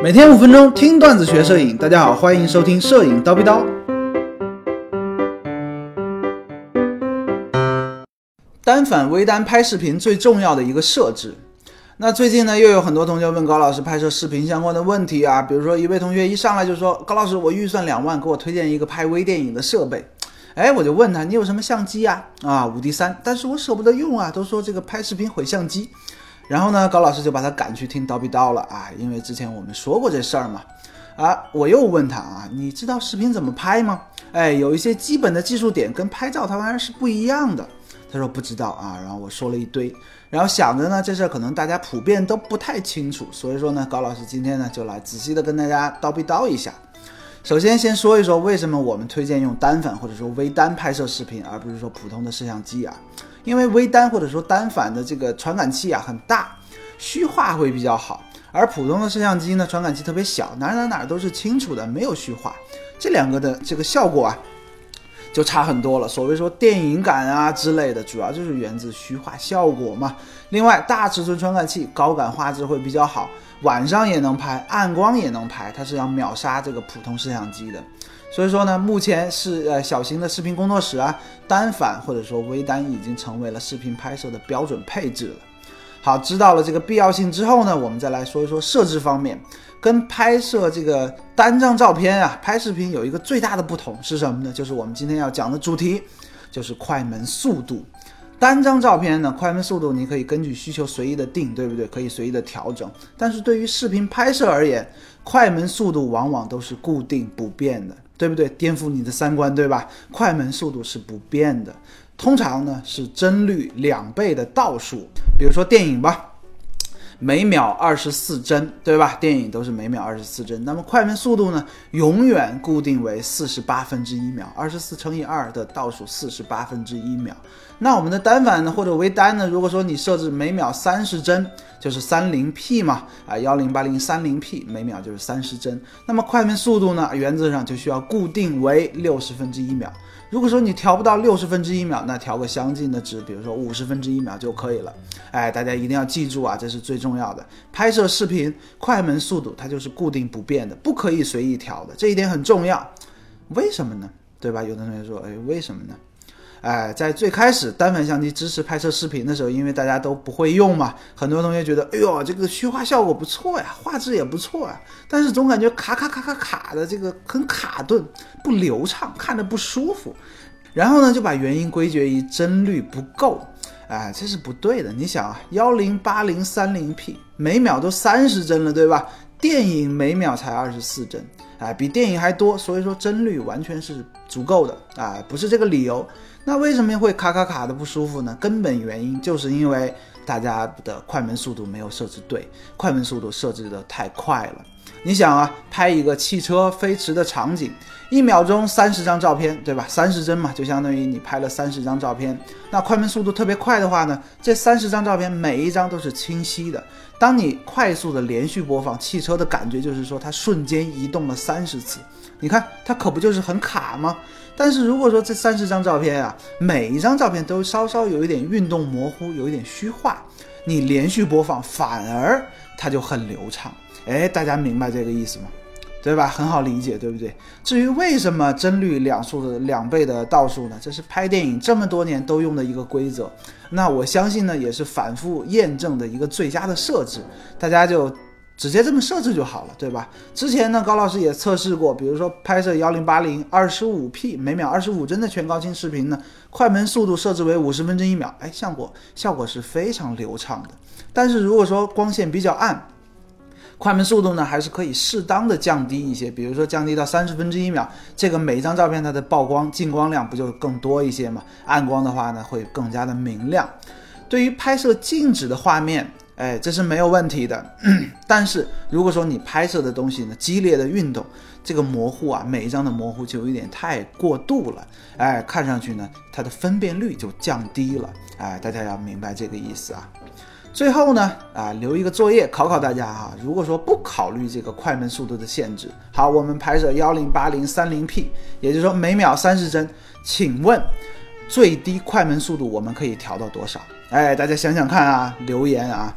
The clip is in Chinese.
每天五分钟听段子学摄影，大家好，欢迎收听摄影叨逼叨。单反、微单拍视频最重要的一个设置。那最近呢，又有很多同学问高老师拍摄视频相关的问题啊，比如说一位同学一上来就说：“高老师，我预算两万，给我推荐一个拍微电影的设备。”哎，我就问他：“你有什么相机呀？”啊，五 D 三，但是我舍不得用啊，都说这个拍视频毁相机。然后呢，高老师就把他赶去听叨逼叨了啊，因为之前我们说过这事儿嘛。啊，我又问他啊，你知道视频怎么拍吗？哎，有一些基本的技术点跟拍照它玩意儿是不一样的。他说不知道啊，然后我说了一堆，然后想着呢，这事儿可能大家普遍都不太清楚，所以说呢，高老师今天呢就来仔细的跟大家叨逼叨一下。首先先说一说为什么我们推荐用单反或者说微单拍摄视频，而不是说普通的摄像机啊。因为微单或者说单反的这个传感器啊很大，虚化会比较好，而普通的摄像机呢传感器特别小，哪哪哪都是清楚的，没有虚化，这两个的这个效果啊就差很多了。所谓说电影感啊之类的，主要就是源自虚化效果嘛。另外，大尺寸传感器高感画质会比较好，晚上也能拍，暗光也能拍，它是要秒杀这个普通摄像机的。所以说呢，目前是呃小型的视频工作室啊，单反或者说微单已经成为了视频拍摄的标准配置了。好，知道了这个必要性之后呢，我们再来说一说设置方面，跟拍摄这个单张照片啊拍视频有一个最大的不同是什么呢？就是我们今天要讲的主题，就是快门速度。单张照片呢，快门速度你可以根据需求随意的定，对不对？可以随意的调整。但是对于视频拍摄而言，快门速度往往都是固定不变的。对不对？颠覆你的三观，对吧？快门速度是不变的，通常呢是帧率两倍的倒数。比如说电影吧，每秒二十四帧，对吧？电影都是每秒二十四帧，那么快门速度呢，永远固定为四十八分之一秒，二十四乘以二的倒数四十八分之一秒。那我们的单反呢，或者微单呢，如果说你设置每秒三十帧。就是三零 P 嘛，啊幺零八零三零 P 每秒就是三十帧，那么快门速度呢，原则上就需要固定为六十分之一秒。如果说你调不到六十分之一秒，那调个相近的值，比如说五十分之一秒就可以了。哎，大家一定要记住啊，这是最重要的。拍摄视频快门速度它就是固定不变的，不可以随意调的，这一点很重要。为什么呢？对吧？有的同学说，哎，为什么呢？哎，在最开始单反相机支持拍摄视频的时候，因为大家都不会用嘛，很多同学觉得，哎呦，这个虚化效果不错呀，画质也不错啊，但是总感觉卡卡卡卡卡的，这个很卡顿，不流畅，看着不舒服。然后呢，就把原因归结于帧率不够。哎，这是不对的。你想啊，幺零八零三零 P 每秒都三十帧了，对吧？电影每秒才二十四帧，哎，比电影还多，所以说帧率完全是足够的啊，不是这个理由。那为什么会卡卡卡的不舒服呢？根本原因就是因为大家的快门速度没有设置对，快门速度设置的太快了。你想啊，拍一个汽车飞驰的场景，一秒钟三十张照片，对吧？三十帧嘛，就相当于你拍了三十张照片。那快门速度特别快的话呢，这三十张照片每一张都是清晰的。当你快速的连续播放汽车的感觉，就是说它瞬间移动了三十次。你看它可不就是很卡吗？但是如果说这三十张照片啊，每一张照片都稍稍有一点运动模糊，有一点虚化，你连续播放反而它就很流畅。哎，大家明白这个意思吗？对吧？很好理解，对不对？至于为什么帧率两数的两倍的倒数呢？这是拍电影这么多年都用的一个规则。那我相信呢，也是反复验证的一个最佳的设置。大家就。直接这么设置就好了，对吧？之前呢，高老师也测试过，比如说拍摄幺零八零二十五 P 每秒二十五帧的全高清视频呢，快门速度设置为五十分之一秒，哎，效果效果是非常流畅的。但是如果说光线比较暗，快门速度呢还是可以适当的降低一些，比如说降低到三十分之一秒，这个每一张照片它的曝光进光量不就更多一些吗？暗光的话呢会更加的明亮。对于拍摄静止的画面。哎，这是没有问题的。但是如果说你拍摄的东西呢，激烈的运动，这个模糊啊，每一张的模糊就有点太过度了。哎，看上去呢，它的分辨率就降低了。哎，大家要明白这个意思啊。最后呢，啊，留一个作业考考大家哈。如果说不考虑这个快门速度的限制，好，我们拍摄幺零八零三零 P，也就是说每秒三十帧，请问最低快门速度我们可以调到多少？哎，大家想想看啊，留言啊。